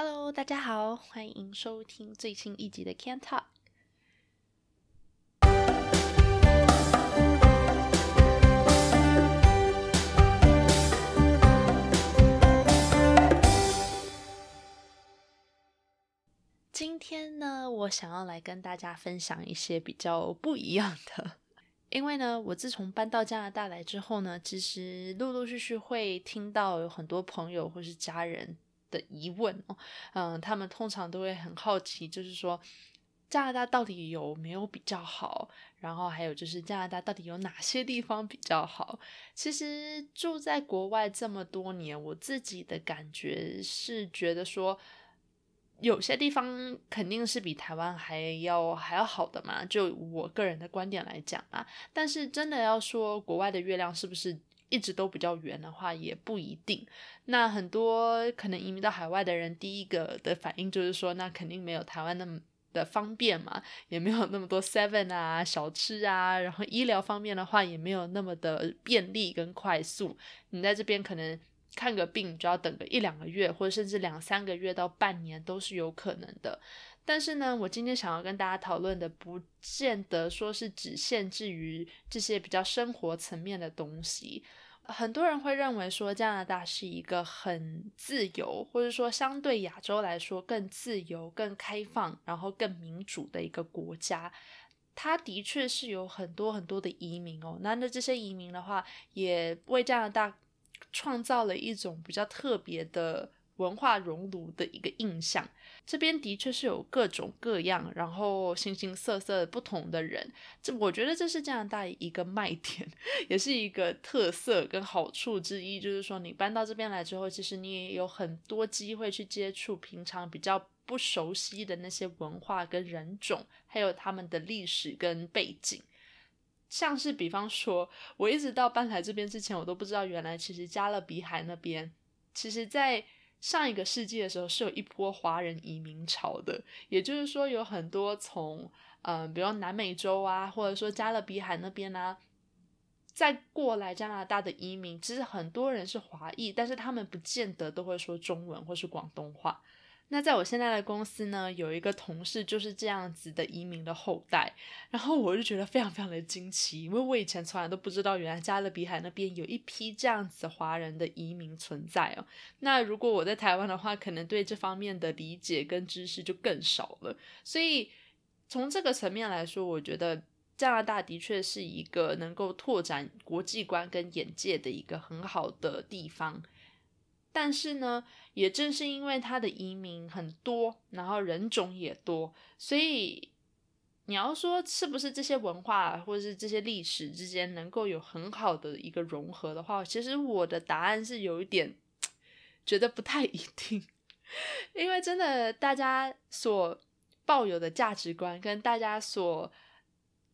Hello，大家好，欢迎收听最新一集的 Can Talk。今天呢，我想要来跟大家分享一些比较不一样的，因为呢，我自从搬到加拿大来之后呢，其实陆陆续续会听到有很多朋友或是家人的疑问哦，嗯，他们通常都会很好奇，就是说加拿大到底有没有比较好，然后还有就是加拿大到底有哪些地方比较好。其实住在国外这么多年，我自己的感觉是觉得说。有些地方肯定是比台湾还要还要好的嘛，就我个人的观点来讲啊。但是真的要说国外的月亮是不是一直都比较圆的话，也不一定。那很多可能移民到海外的人，第一个的反应就是说，那肯定没有台湾那么的方便嘛，也没有那么多 Seven 啊小吃啊，然后医疗方面的话也没有那么的便利跟快速。你在这边可能。看个病就要等个一两个月，或者甚至两三个月到半年都是有可能的。但是呢，我今天想要跟大家讨论的，不见得说是只限制于这些比较生活层面的东西。很多人会认为说加拿大是一个很自由，或者说相对亚洲来说更自由、更开放，然后更民主的一个国家。它的确是有很多很多的移民哦。那那这些移民的话，也为加拿大。创造了一种比较特别的文化熔炉的一个印象。这边的确是有各种各样，然后形形色色不同的人。这我觉得这是加拿大一个卖点，也是一个特色跟好处之一。就是说，你搬到这边来之后，其实你也有很多机会去接触平常比较不熟悉的那些文化跟人种，还有他们的历史跟背景。像是比方说，我一直到搬来这边之前，我都不知道原来其实加勒比海那边，其实在上一个世纪的时候是有一波华人移民潮的。也就是说，有很多从嗯，比如南美洲啊，或者说加勒比海那边啊，再过来加拿大的移民，其实很多人是华裔，但是他们不见得都会说中文或是广东话。那在我现在的公司呢，有一个同事就是这样子的移民的后代，然后我就觉得非常非常的惊奇，因为我以前从来都不知道，原来加勒比海那边有一批这样子华人的移民存在哦。那如果我在台湾的话，可能对这方面的理解跟知识就更少了。所以从这个层面来说，我觉得加拿大的确是一个能够拓展国际观跟眼界的一个很好的地方。但是呢，也正是因为他的移民很多，然后人种也多，所以你要说是不是这些文化或者是这些历史之间能够有很好的一个融合的话，其实我的答案是有一点觉得不太一定，因为真的大家所抱有的价值观跟大家所。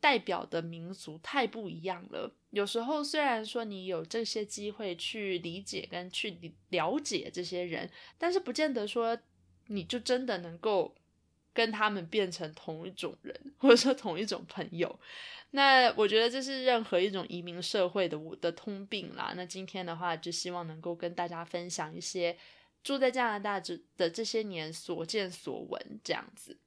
代表的民族太不一样了。有时候虽然说你有这些机会去理解跟去了解这些人，但是不见得说你就真的能够跟他们变成同一种人，或者说同一种朋友。那我觉得这是任何一种移民社会的我的通病啦。那今天的话，就希望能够跟大家分享一些住在加拿大这的这些年所见所闻，这样子。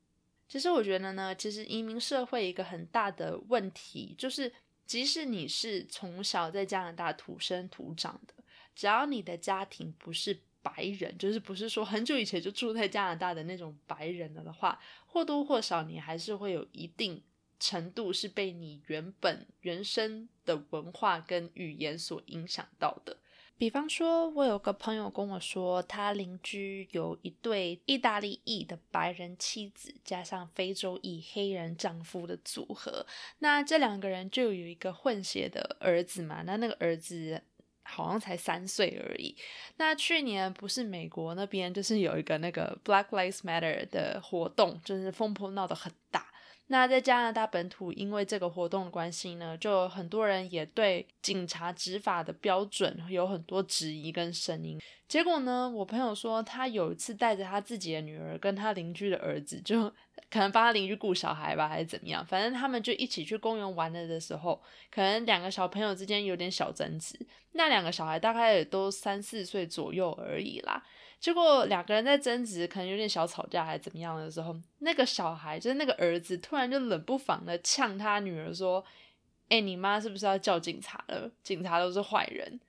其实我觉得呢，其实移民社会一个很大的问题就是，即使你是从小在加拿大土生土长的，只要你的家庭不是白人，就是不是说很久以前就住在加拿大的那种白人了的话，或多或少你还是会有一定程度是被你原本原生的文化跟语言所影响到的。比方说，我有个朋友跟我说，他邻居有一对意大利裔的白人妻子，加上非洲裔黑人丈夫的组合。那这两个人就有一个混血的儿子嘛？那那个儿子好像才三岁而已。那去年不是美国那边就是有一个那个 Black Lives Matter 的活动，就是风波闹得很大。那在加拿大本土，因为这个活动的关系呢，就很多人也对警察执法的标准有很多质疑跟声音。结果呢，我朋友说他有一次带着他自己的女儿跟他邻居的儿子，就 可能帮他邻居顾小孩吧，还是怎么样，反正他们就一起去公园玩了的时候，可能两个小朋友之间有点小争执。那两个小孩大概也都三四岁左右而已啦。结果两个人在争执，可能有点小吵架还是怎么样的时候，那个小孩就是那个儿子，突然就冷不防的呛他女儿说：“哎，你妈是不是要叫警察了？警察都是坏人。”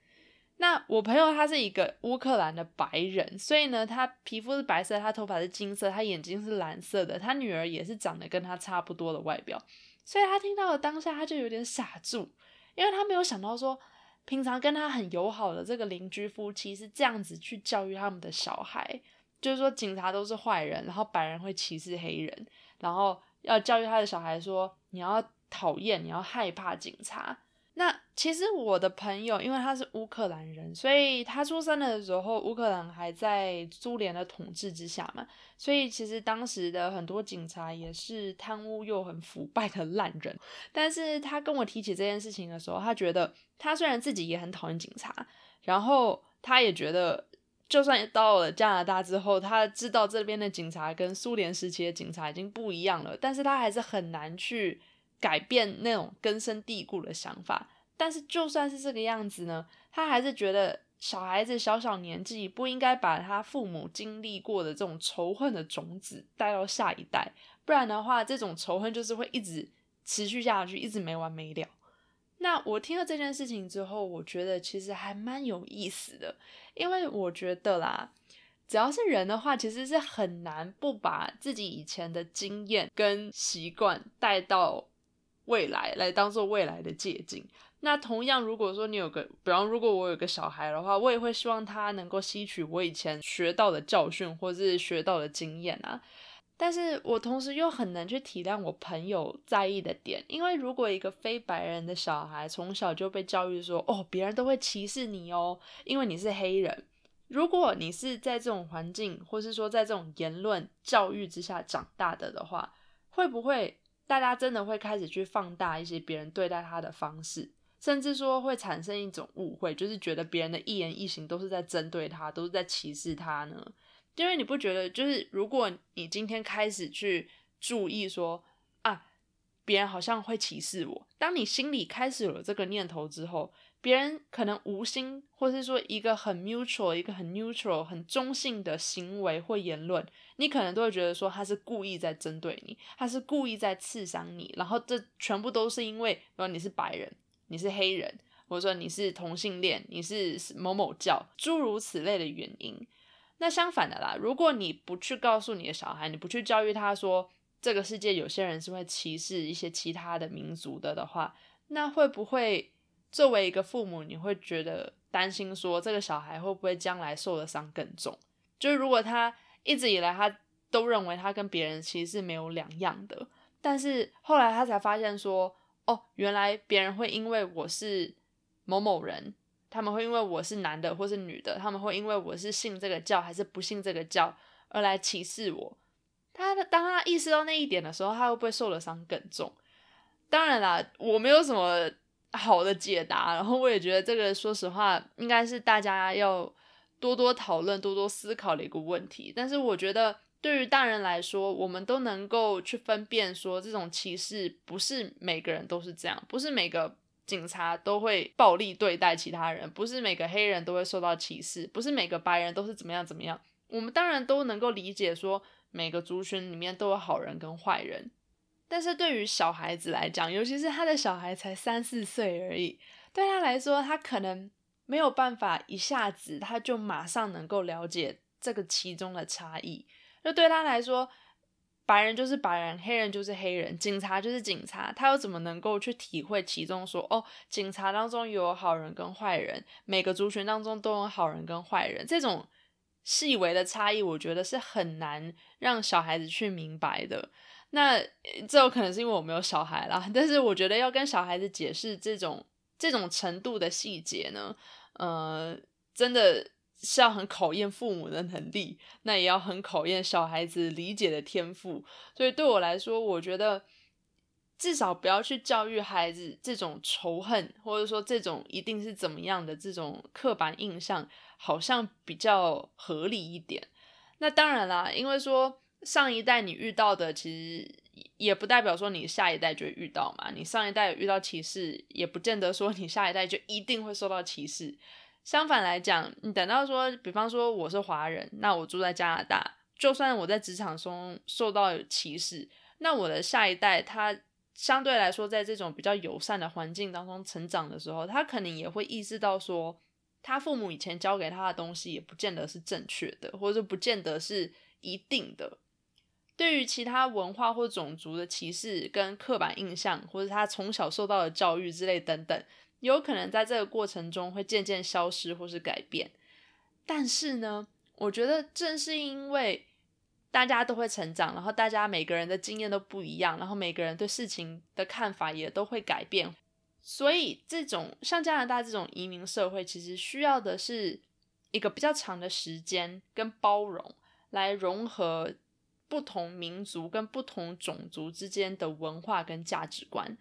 那我朋友他是一个乌克兰的白人，所以呢，他皮肤是白色，他头发是金色，他眼睛是蓝色的，他女儿也是长得跟他差不多的外表，所以他听到了当下他就有点傻住，因为他没有想到说。平常跟他很友好的这个邻居夫妻是这样子去教育他们的小孩，就是说警察都是坏人，然后白人会歧视黑人，然后要教育他的小孩说你要讨厌，你要害怕警察。那其实我的朋友，因为他是乌克兰人，所以他出生的时候乌克兰还在苏联的统治之下嘛，所以其实当时的很多警察也是贪污又很腐败的烂人。但是他跟我提起这件事情的时候，他觉得他虽然自己也很讨厌警察，然后他也觉得，就算到了加拿大之后，他知道这边的警察跟苏联时期的警察已经不一样了，但是他还是很难去。改变那种根深蒂固的想法，但是就算是这个样子呢，他还是觉得小孩子小小年纪不应该把他父母经历过的这种仇恨的种子带到下一代，不然的话，这种仇恨就是会一直持续下去，一直没完没了。那我听了这件事情之后，我觉得其实还蛮有意思的，因为我觉得啦，只要是人的话，其实是很难不把自己以前的经验跟习惯带到。未来来当做未来的借鉴。那同样，如果说你有个，比方如果我有个小孩的话，我也会希望他能够吸取我以前学到的教训或是学到的经验啊。但是我同时又很难去体谅我朋友在意的点，因为如果一个非白人的小孩从小就被教育说，哦，别人都会歧视你哦，因为你是黑人。如果你是在这种环境，或是说在这种言论教育之下长大的的话，会不会？大家真的会开始去放大一些别人对待他的方式，甚至说会产生一种误会，就是觉得别人的一言一行都是在针对他，都是在歧视他呢？因为你不觉得，就是如果你今天开始去注意说啊，别人好像会歧视我，当你心里开始有了这个念头之后。别人可能无心，或是说一个很 mutual、一个很 neutral、很中性的行为或言论，你可能都会觉得说他是故意在针对你，他是故意在刺伤你，然后这全部都是因为，比如你是白人，你是黑人，或者说你是同性恋，你是某某教，诸如此类的原因。那相反的啦，如果你不去告诉你的小孩，你不去教育他说这个世界有些人是会歧视一些其他的民族的的话，那会不会？作为一个父母，你会觉得担心，说这个小孩会不会将来受的伤更重？就是如果他一直以来他都认为他跟别人其实是没有两样的，但是后来他才发现说，哦，原来别人会因为我是某某人，他们会因为我是男的或是女的，他们会因为我是信这个教还是不信这个教而来歧视我。他当他意识到那一点的时候，他会不会受的伤更重？当然啦，我没有什么。好的解答，然后我也觉得这个，说实话，应该是大家要多多讨论、多多思考的一个问题。但是我觉得，对于大人来说，我们都能够去分辨，说这种歧视不是每个人都是这样，不是每个警察都会暴力对待其他人，不是每个黑人都会受到歧视，不是每个白人都是怎么样怎么样。我们当然都能够理解，说每个族群里面都有好人跟坏人。但是对于小孩子来讲，尤其是他的小孩才三四岁而已，对他来说，他可能没有办法一下子他就马上能够了解这个其中的差异。就对他来说，白人就是白人，黑人就是黑人，警察就是警察，他又怎么能够去体会其中？说哦，警察当中有好人跟坏人，每个族群当中都有好人跟坏人，这种细微的差异，我觉得是很难让小孩子去明白的。那这有可能是因为我没有小孩啦，但是我觉得要跟小孩子解释这种这种程度的细节呢，呃，真的是要很考验父母的能力，那也要很考验小孩子理解的天赋。所以对我来说，我觉得至少不要去教育孩子这种仇恨，或者说这种一定是怎么样的这种刻板印象，好像比较合理一点。那当然啦，因为说上一代你遇到的，其实也不代表说你下一代就会遇到嘛。你上一代遇到歧视，也不见得说你下一代就一定会受到歧视。相反来讲，你等到说，比方说我是华人，那我住在加拿大，就算我在职场中受到歧视，那我的下一代他。相对来说，在这种比较友善的环境当中成长的时候，他可能也会意识到说，他父母以前教给他的东西也不见得是正确的，或者不见得是一定的。对于其他文化或种族的歧视跟刻板印象，或者他从小受到的教育之类等等，有可能在这个过程中会渐渐消失或是改变。但是呢，我觉得正是因为。大家都会成长，然后大家每个人的经验都不一样，然后每个人对事情的看法也都会改变。所以，这种像加拿大这种移民社会，其实需要的是一个比较长的时间跟包容，来融合不同民族跟不同种族之间的文化跟价值观。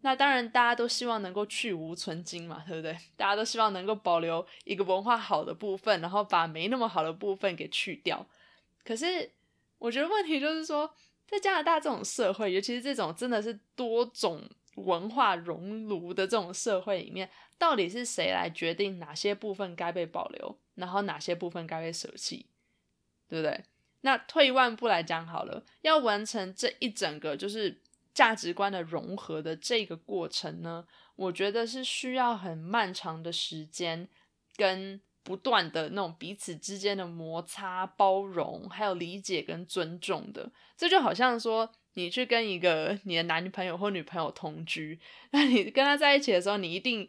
那当然，大家都希望能够去无存精嘛，对不对？大家都希望能够保留一个文化好的部分，然后把没那么好的部分给去掉。可是。我觉得问题就是说，在加拿大这种社会，尤其是这种真的是多种文化熔炉的这种社会里面，到底是谁来决定哪些部分该被保留，然后哪些部分该被舍弃，对不对？那退一万步来讲好了，要完成这一整个就是价值观的融合的这个过程呢，我觉得是需要很漫长的时间跟。不断的那种彼此之间的摩擦、包容，还有理解跟尊重的，这就好像说，你去跟一个你的男朋友或女朋友同居，那你跟他在一起的时候，你一定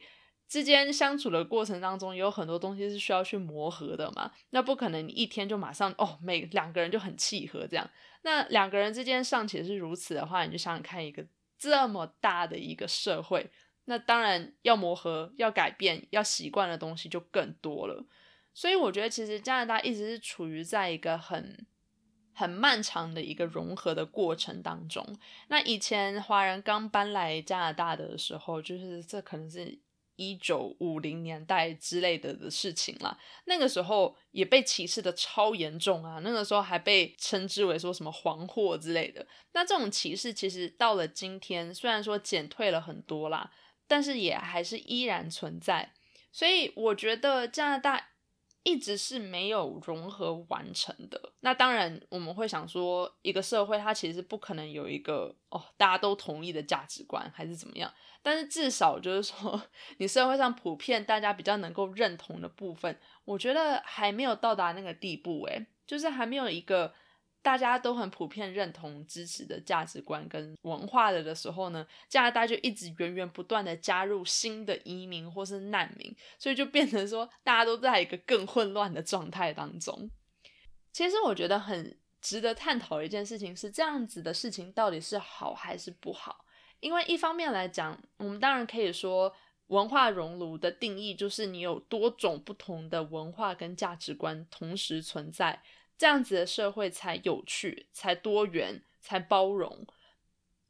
之间相处的过程当中，有很多东西是需要去磨合的嘛。那不可能你一天就马上哦，每两个人就很契合这样。那两个人之间尚且是如此的话，你就想想看，一个这么大的一个社会。那当然要磨合、要改变、要习惯的东西就更多了，所以我觉得其实加拿大一直是处于在一个很很漫长的一个融合的过程当中。那以前华人刚搬来加拿大的时候，就是这可能是一九五零年代之类的的事情啦。那个时候也被歧视的超严重啊，那个时候还被称之为说什么黄祸之类的。那这种歧视其实到了今天，虽然说减退了很多啦。但是也还是依然存在，所以我觉得加拿大一直是没有融合完成的。那当然我们会想说，一个社会它其实不可能有一个哦大家都同意的价值观，还是怎么样？但是至少就是说，你社会上普遍大家比较能够认同的部分，我觉得还没有到达那个地步。诶，就是还没有一个。大家都很普遍认同支持的价值观跟文化的的时候呢，加拿大就一直源源不断的加入新的移民或是难民，所以就变成说大家都在一个更混乱的状态当中。其实我觉得很值得探讨一件事情是，这样子的事情到底是好还是不好？因为一方面来讲，我们当然可以说文化熔炉的定义就是你有多种不同的文化跟价值观同时存在。这样子的社会才有趣，才多元，才包容。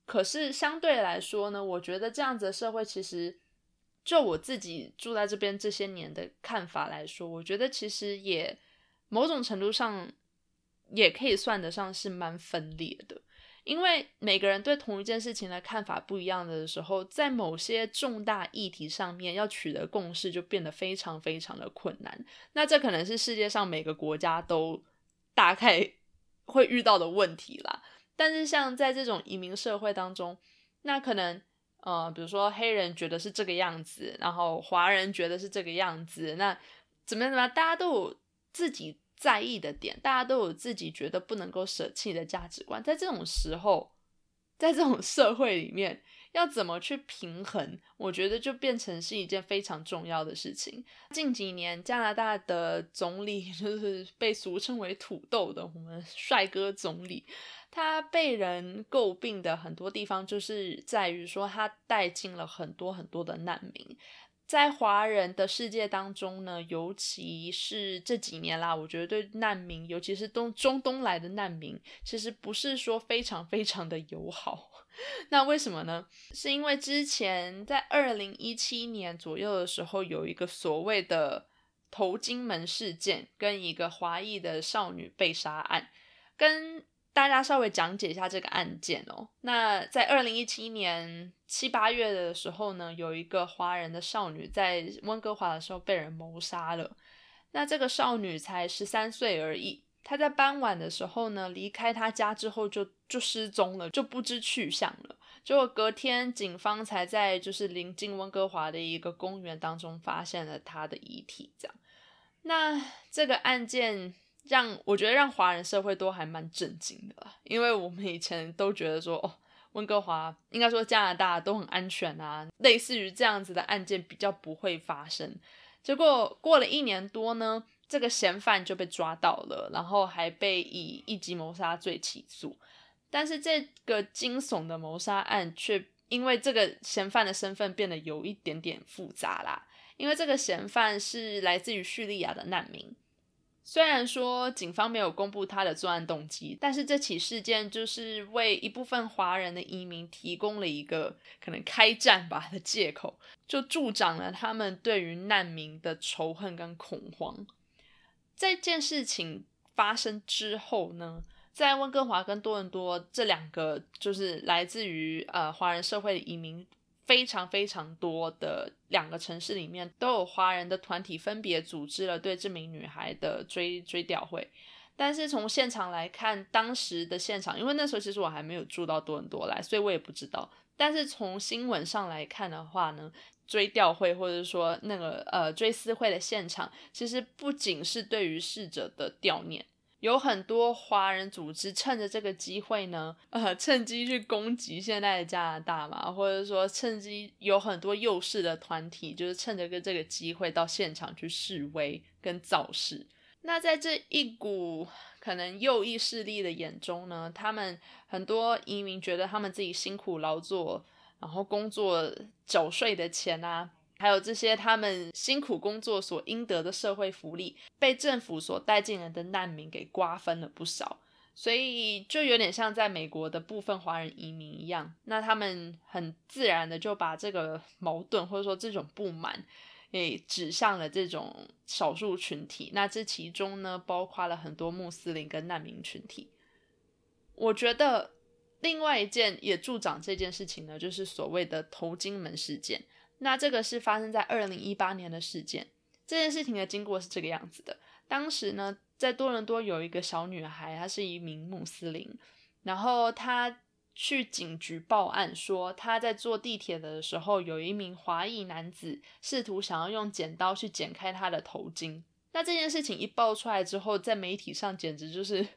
可是相对来说呢，我觉得这样子的社会，其实就我自己住在这边这些年的看法来说，我觉得其实也某种程度上也可以算得上是蛮分裂的。因为每个人对同一件事情的看法不一样的时候，在某些重大议题上面要取得共识，就变得非常非常的困难。那这可能是世界上每个国家都。大概 会遇到的问题啦，但是像在这种移民社会当中，那可能呃，比如说黑人觉得是这个样子，然后华人觉得是这个样子，那怎么样怎么样，大家都有自己在意的点，大家都有自己觉得不能够舍弃的价值观，在这种时候，在这种社会里面。要怎么去平衡？我觉得就变成是一件非常重要的事情。近几年，加拿大的总理就是被俗称为“土豆”的我们帅哥总理，他被人诟病的很多地方，就是在于说他带进了很多很多的难民。在华人的世界当中呢，尤其是这几年啦，我觉得对难民，尤其是东中东来的难民，其实不是说非常非常的友好。那为什么呢？是因为之前在二零一七年左右的时候，有一个所谓的头巾门事件，跟一个华裔的少女被杀案，跟。大家稍微讲解一下这个案件哦。那在二零一七年七八月的时候呢，有一个华人的少女在温哥华的时候被人谋杀了。那这个少女才十三岁而已，他在傍晚的时候呢离开他家之后就就失踪了，就不知去向了。结果隔天警方才在就是临近温哥华的一个公园当中发现了他的遗体。这样，那这个案件。让我觉得让华人社会都还蛮震惊的，因为我们以前都觉得说，哦，温哥华应该说加拿大都很安全啊，类似于这样子的案件比较不会发生。结果过了一年多呢，这个嫌犯就被抓到了，然后还被以一级谋杀罪起诉。但是这个惊悚的谋杀案却因为这个嫌犯的身份变得有一点点复杂啦，因为这个嫌犯是来自于叙利亚的难民。虽然说警方没有公布他的作案动机，但是这起事件就是为一部分华人的移民提供了一个可能开战吧的借口，就助长了他们对于难民的仇恨跟恐慌。这件事情发生之后呢，在温哥华跟多伦多这两个就是来自于呃华人社会的移民。非常非常多的两个城市里面都有华人的团体分别组织了对这名女孩的追追悼会，但是从现场来看，当时的现场，因为那时候其实我还没有住到多伦多来，所以我也不知道。但是从新闻上来看的话呢，追悼会或者说那个呃追思会的现场，其实不仅是对于逝者的悼念。有很多华人组织趁着这个机会呢，呃，趁机去攻击现在的加拿大嘛，或者说趁机有很多幼势的团体，就是趁着个这个机会到现场去示威跟造势。那在这一股可能右翼势力的眼中呢，他们很多移民觉得他们自己辛苦劳作，然后工作缴税的钱啊。还有这些他们辛苦工作所应得的社会福利，被政府所带进来的难民给瓜分了不少，所以就有点像在美国的部分华人移民一样，那他们很自然的就把这个矛盾或者说这种不满，给指向了这种少数群体。那这其中呢，包括了很多穆斯林跟难民群体。我觉得另外一件也助长这件事情呢，就是所谓的头巾门事件。那这个是发生在二零一八年的事件。这件事情的经过是这个样子的：当时呢，在多伦多有一个小女孩，她是一名穆斯林，然后她去警局报案说，她在坐地铁的时候，有一名华裔男子试图想要用剪刀去剪开她的头巾。那这件事情一爆出来之后，在媒体上简直就是。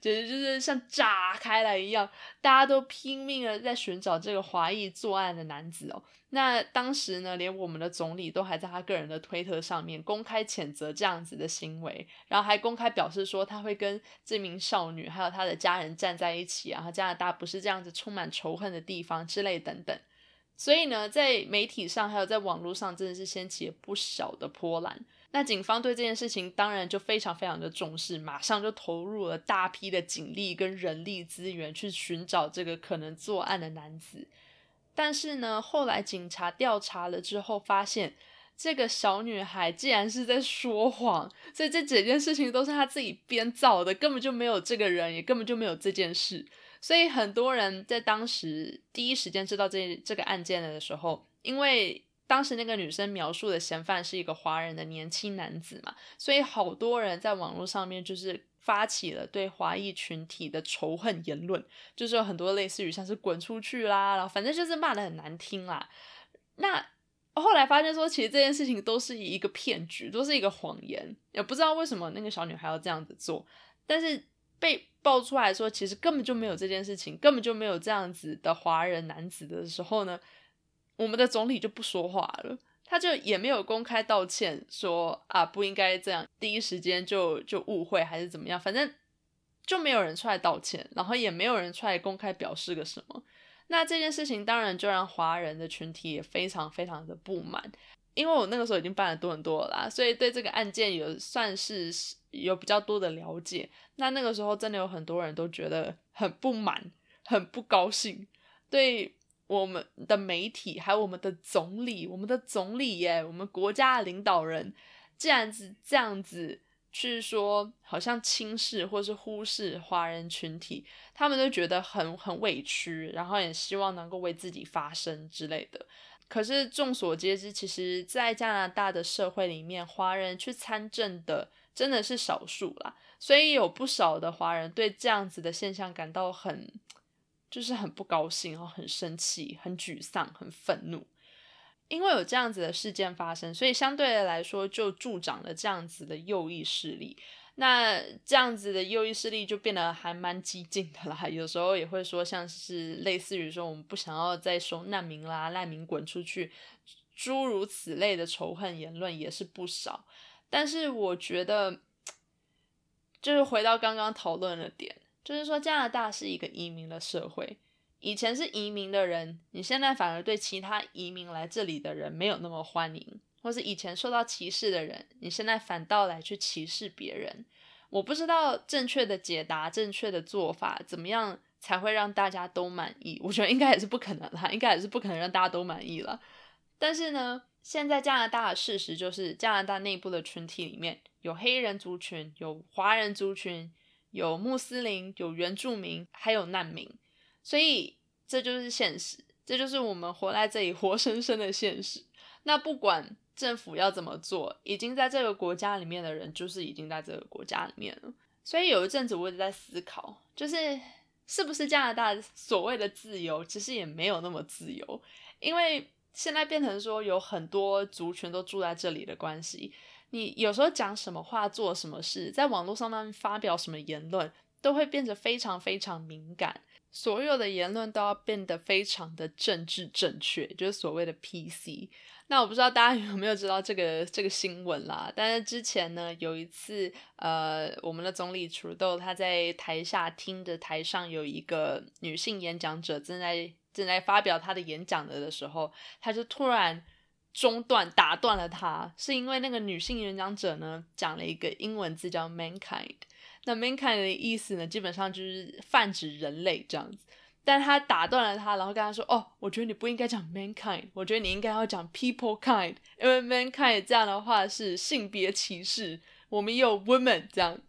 简直就是像炸开来一样，大家都拼命的在寻找这个华裔作案的男子哦。那当时呢，连我们的总理都还在他个人的推特上面公开谴责这样子的行为，然后还公开表示说他会跟这名少女还有他的家人站在一起啊，加拿大不是这样子充满仇恨的地方之类等等。所以呢，在媒体上还有在网络上，真的是掀起了不小的波澜。那警方对这件事情当然就非常非常的重视，马上就投入了大批的警力跟人力资源去寻找这个可能作案的男子。但是呢，后来警察调查了之后，发现这个小女孩竟然是在说谎，所以这整件事情都是她自己编造的，根本就没有这个人，也根本就没有这件事。所以很多人在当时第一时间知道这这个案件的时候，因为。当时那个女生描述的嫌犯是一个华人的年轻男子嘛，所以好多人在网络上面就是发起了对华裔群体的仇恨言论，就是有很多类似于像是滚出去啦，然后反正就是骂的很难听啦。那后来发现说，其实这件事情都是一个骗局，都是一个谎言，也不知道为什么那个小女孩要这样子做。但是被爆出来说，其实根本就没有这件事情，根本就没有这样子的华人男子的时候呢。我们的总理就不说话了，他就也没有公开道歉，说啊不应该这样，第一时间就就误会还是怎么样，反正就没有人出来道歉，然后也没有人出来公开表示个什么。那这件事情当然就让华人的群体也非常非常的不满，因为我那个时候已经办了多很多啦，所以对这个案件有算是有比较多的了解。那那个时候真的有很多人都觉得很不满、很不高兴，对我们的媒体还有我们的总理、我们的总理耶，我们国家的领导人，这样子这样子。去说好像轻视或是忽视华人群体，他们都觉得很很委屈，然后也希望能够为自己发声之类的。可是众所皆知，其实，在加拿大的社会里面，华人去参政的真的是少数啦，所以有不少的华人对这样子的现象感到很，就是很不高兴，然后很生气、很沮丧、很愤怒。因为有这样子的事件发生，所以相对的来说就助长了这样子的右翼势力。那这样子的右翼势力就变得还蛮激进的啦。有时候也会说，像是类似于说我们不想要再收难民啦，难民滚出去，诸如此类的仇恨言论也是不少。但是我觉得，就是回到刚刚讨论的点，就是说加拿大是一个移民的社会。以前是移民的人，你现在反而对其他移民来这里的人没有那么欢迎，或是以前受到歧视的人，你现在反倒来去歧视别人。我不知道正确的解答、正确的做法怎么样才会让大家都满意。我觉得应该也是不可能啦，应该也是不可能让大家都满意了。但是呢，现在加拿大的事实就是，加拿大内部的群体里面有黑人族群、有华人族群、有穆斯林、有原住民，还有难民。所以这就是现实，这就是我们活在这里活生生的现实。那不管政府要怎么做，已经在这个国家里面的人，就是已经在这个国家里面了。所以有一阵子我一直在思考，就是是不是加拿大所谓的自由，其实也没有那么自由，因为现在变成说有很多族群都住在这里的关系，你有时候讲什么话、做什么事，在网络上面发表什么言论，都会变得非常非常敏感。所有的言论都要变得非常的政治正确，就是所谓的 PC。那我不知道大家 有没有知道这个这个新闻啦？但是之前呢，有一次，呃，我们的总理楚豆他在台下听着台上有一个女性演讲者正在正在发表他的演讲的的时候，他就突然中断打断了他，是因为那个女性演讲者呢讲了一个英文字叫 mankind。那 mankind 的意思呢，基本上就是泛指人类这样子。但他打断了他，然后跟他说：“哦，我觉得你不应该讲 mankind，我觉得你应该要讲 people kind，因为 mankind 这样的话是性别歧视。我们有 women 这样，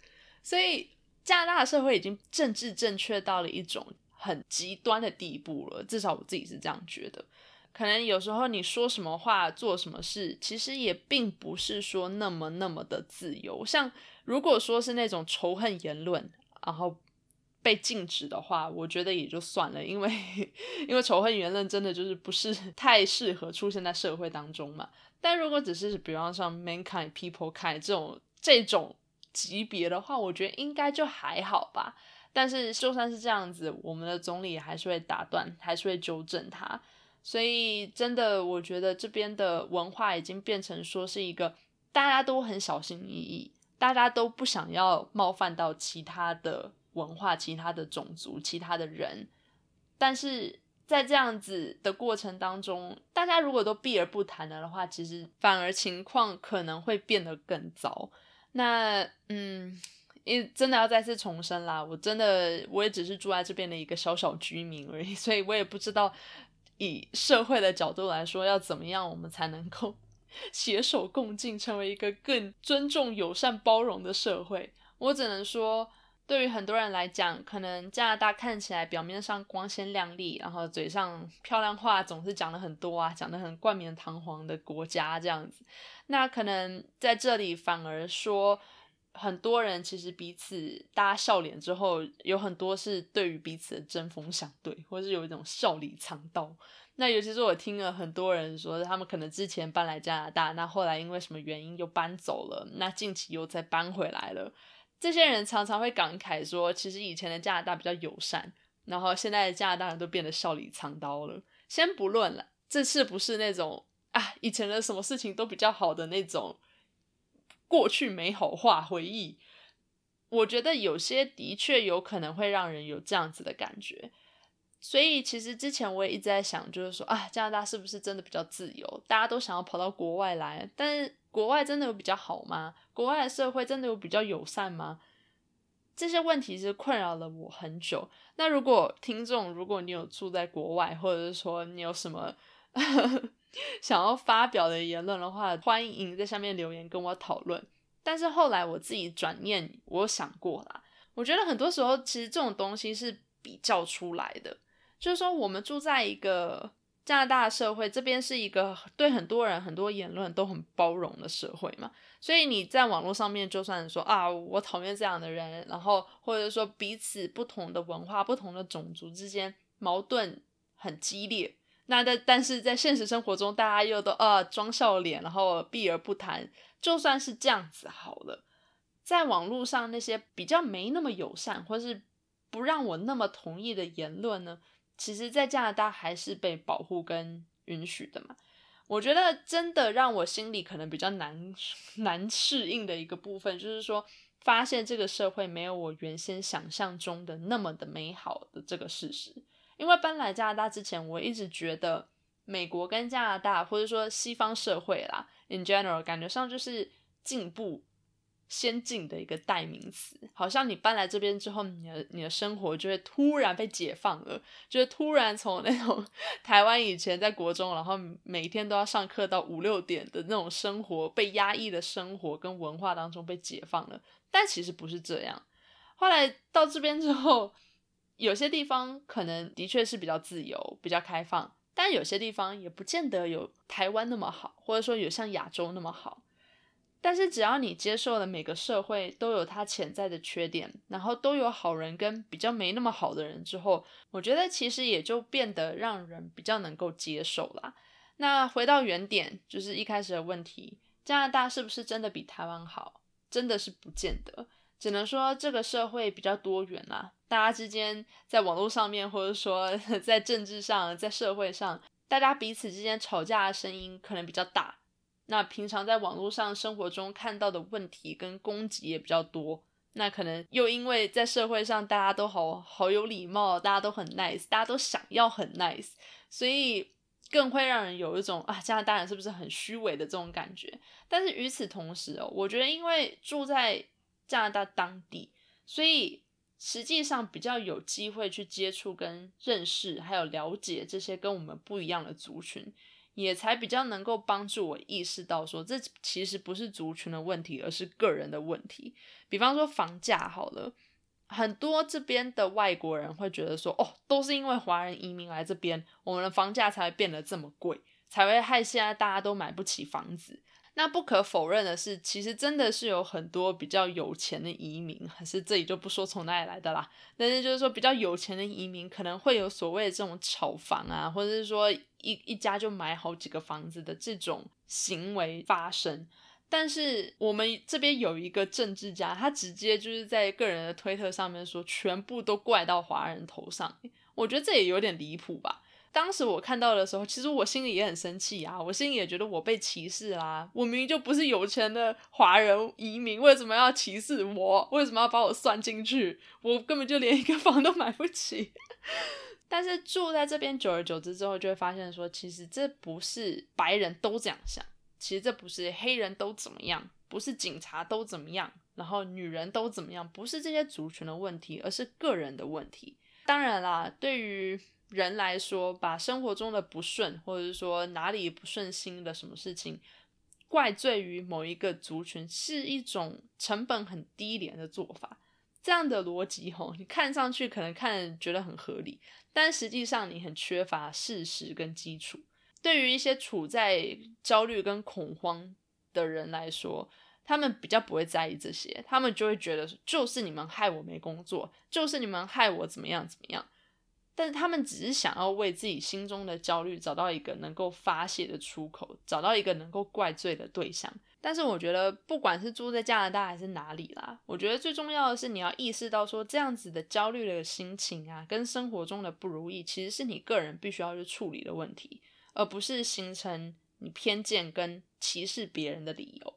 所以加拿大的社会已经政治正确到了一种很极端的地步了。至少我自己是这样觉得。可能有时候你说什么话、做什么事，其实也并不是说那么那么的自由。像如果说是那种仇恨言论，然后被禁止的话，我觉得也就算了，因为 因为仇恨言论真的就是不是 太适合出现在社会当中嘛。但如果只是比方像 mankind people kind 这种这种级别的话，我觉得应该就还好吧。但是就算是这样子，我们的总理还是会打断，还是会纠正他。所以真的，我觉得这边的文化已经变成说是一个大家都很小心翼翼。大家都不想要冒犯到其他的文化、其他的种族、其他的人，但是在这样子的过程当中，大家如果都避而不谈了的话，其实反而情况可能会变得更糟。那嗯，也真的要再次重申啦，我真的我也只是住在这边的一个小小居民而已，所以我也不知道以社会的角度来说，要怎么样我们才能够。携手共进，成为一个更尊重、友善、包容的社会。我只能说，对于很多人来讲，可能加拿大看起来表面上光鲜亮丽，然后嘴上漂亮话总是讲的很多啊，讲的很冠冕堂皇的国家这样子。那可能在这里反而说，很多人其实彼此大家笑脸之后，有很多是对于彼此的针锋相对，或是有一种笑里藏刀。那尤其是我听了很多人说，他们可能之前搬来加拿大，那后来因为什么原因又搬走了，那近期又再搬回来了。这些人常常会感慨说，其实以前的加拿大比较友善，然后现在的加拿大人都变得笑里藏刀了。先不论了，这是不是那种啊，以前的什么事情都比较好的那种过去美好化回忆？我觉得有些的确有可能会让人有这样子的感觉。所以其实之前我也一直在想，就是说啊，加拿大是不是真的比较自由？大家都想要跑到国外来，但是国外真的有比较好吗？国外的社会真的有比较友善吗？这些问题是困扰了我很久。那如果听众，如果你有住在国外，或者是说你有什么想要发表的言论的话，欢迎在下面留言跟我讨论。但是后来我自己转念，我想过啦，我觉得很多时候其实这种东西是比较出来的。就是说，我们住在一个加拿大社会，这边是一个对很多人很多言论都很包容的社会嘛。所以你在网络上面，就算说啊，我讨厌这样的人，然后或者说彼此不同的文化、不同的种族之间矛盾很激烈，那但但是在现实生活中，大家又都啊装笑脸，然后避而不谈。就算是这样子好了，在网络上那些比较没那么友善，或是不让我那么同意的言论呢？其实，在加拿大还是被保护跟允许的嘛。我觉得真的让我心里可能比较难难适应的一个部分，就是说，发现这个社会没有我原先想象中的那么的美好的这个事实。因为搬来加拿大之前，我一直觉得美国跟加拿大，或者说西方社会啦，in general，感觉上就是进步。先进的一个代名词，好像你搬来这边之后，你的你的生活就会突然被解放了，就是突然从那种 台湾以前在国中，然后每天都要上课到五六点的那种生活，被压抑的生活跟文化当中被解放了。但其实不是这样。后来到这边之后，有些地方可能的确是比较自由、比较开放，但有些地方也不见得有台湾那么好，或者说有像亚洲那么好。但是只要你接受了每个社会都有它潜在的缺点，然后都有好人跟比较没那么好的人之后，我觉得其实也就变得让人比较能够接受啦。那回到原点，就是一开始的问题，加拿大是不是真的比台湾好？真的是不见得，只能说这个社会比较多元啦，大家之间在网络上面，或者说 在政治上、在社会上，大家彼此之间吵架的声音可能比较大。那平常在网络上生活中看到的问题跟攻击也比较多，那可能又因为在社会上大家都好好有礼貌，大家都很 nice，大家都想要很 nice，所以更会让人有一种啊加拿大人是不是很虚伪的这种感觉。但是与此同时哦，我觉得因为住在加拿大当地，所以实际上比较有机会去接触跟认识，还有了解这些跟我们不一样的族群。也才比较能够帮助我意识到，说这其实不是族群的问题，而是个人的问题。比方说房价好了，很多这边的外国人会觉得说，哦，都是因为华人移民来这边，我们的房价才会变得这么贵，才会害现在大家都买不起房子。那不可否认的是，其实真的是有很多比较有钱的移民，还是这里就不说从哪里来的啦。但是就是说，比较有钱的移民可能会有所谓的这种炒房啊，或者是说一一家就买好几个房子的这种行为发生。但是我们这边有一个政治家，他直接就是在个人的推特上面说，全部都怪到华人头上。我觉得这也有点离谱吧。当时我看到的时候，其实我心里也很生气啊，我心里也觉得我被歧视啦。我明明就不是有钱的华人移民，为什么要歧视我？为什么要把我算进去？我根本就连一个房都买不起。但是住在这边久而久之之后，就会发现说，其实这不是白人都这样想，其实这不是黑人都怎么样，不是警察都怎么样，然后女人都怎么样，不是这些族群的问题，而是个人的问题。当然啦，对于人来说，把生活中的不顺，或者是说哪里不顺心的什么事情，怪罪于某一个族群，是一种成本很低廉的做法。这样的逻辑，吼，你看上去可能看觉得很合理，但实际上你很缺乏事实跟基础。对于一些处在焦虑跟恐慌的人来说，他们比较不会在意这些，他们就会觉得就是你们害我没工作，就是你们害我怎么样怎么样。但是他们只是想要为自己心中的焦虑找到一个能够发泄的出口，找到一个能够怪罪的对象。但是我觉得，不管是住在加拿大还是哪里啦，我觉得最重要的是你要意识到，说这样子的焦虑的心情啊，跟生活中的不如意，其实是你个人必须要去处理的问题，而不是形成你偏见跟歧视别人的理由。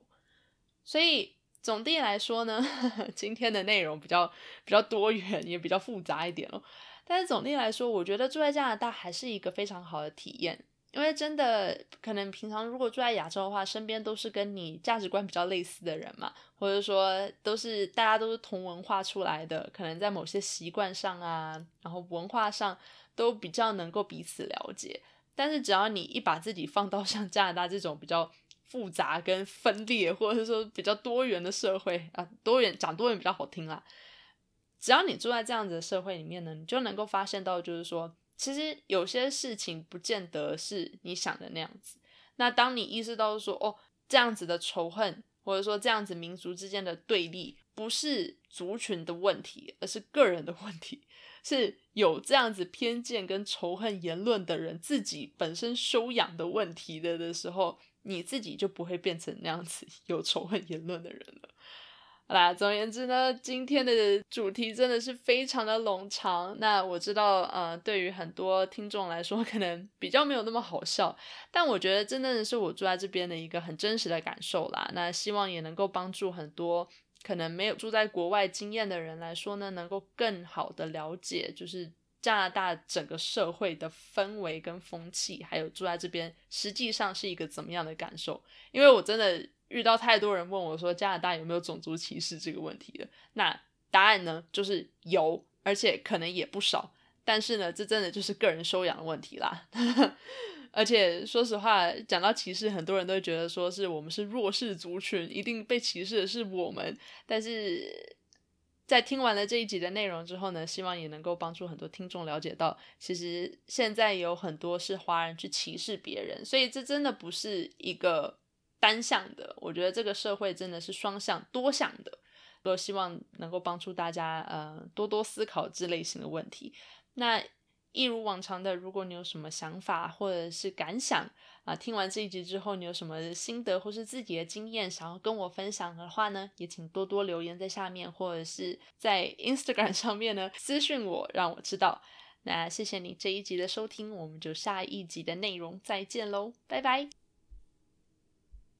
所以总的来说呢，今天的内容比较比较多元，也比较复杂一点哦。但是总体来说，我觉得住在加拿大还是一个非常好的体验。因为真的可能平常如果住在亚洲的话，身边都是跟你价值观比较类似的人嘛，或者说都是大家都是同文化出来的，可能在某些习惯上啊，然后文化上都比较能够彼此了解。但是只要你一把自己放到像加拿大这种比较复杂跟分裂，或者说比较多元的社会啊，多元讲多元比较好听啦。只要你住在这样子的社会里面呢，你就能够发现到，就是说。其实有些事情不见得是你想的那样子。那当你意识到说，哦，这样子的仇恨，或者说这样子民族之间的对立，不是族群的问题，而是个人的问题，是有这样子偏见跟仇恨言论的人自己本身修养的问题的的时候，你自己就不会变成那样子有仇恨言论的人了。好啦，总而言之呢，今天的主题真的是非常的冗长。那我知道，呃，对于很多听众来说，可能比较没有那么好笑，但我觉得真正的是我住在这边的一个很真实的感受啦。那希望也能够帮助很多可能没有住在国外经验的人来说呢，能够更好的了解，就是加拿大整个社会的氛围跟风气，还有住在这边实际上是一个怎么样的感受。因为我真的。遇到太多人问我说加拿大有没有种族歧视这个问题了，那答案呢就是有，而且可能也不少。但是呢，这真的就是个人修养的问题啦。而且说实话，讲到歧视，很多人都觉得说是我们是弱势族群，一定被歧视的是我们。但是在听完了这一集的内容之后呢，希望也能够帮助很多听众了解到，其实现在有很多是华人去歧视别人，所以这真的不是一个。单向的，我觉得这个社会真的是双向、多向的，都希望能够帮助大家，呃，多多思考这类型的问题。那一如往常的，如果你有什么想法或者是感想啊，听完这一集之后，你有什么心得或是自己的经验想要跟我分享的话呢，也请多多留言在下面，或者是在 Instagram 上面呢私信我，让我知道。那谢谢你这一集的收听，我们就下一集的内容再见喽，拜拜。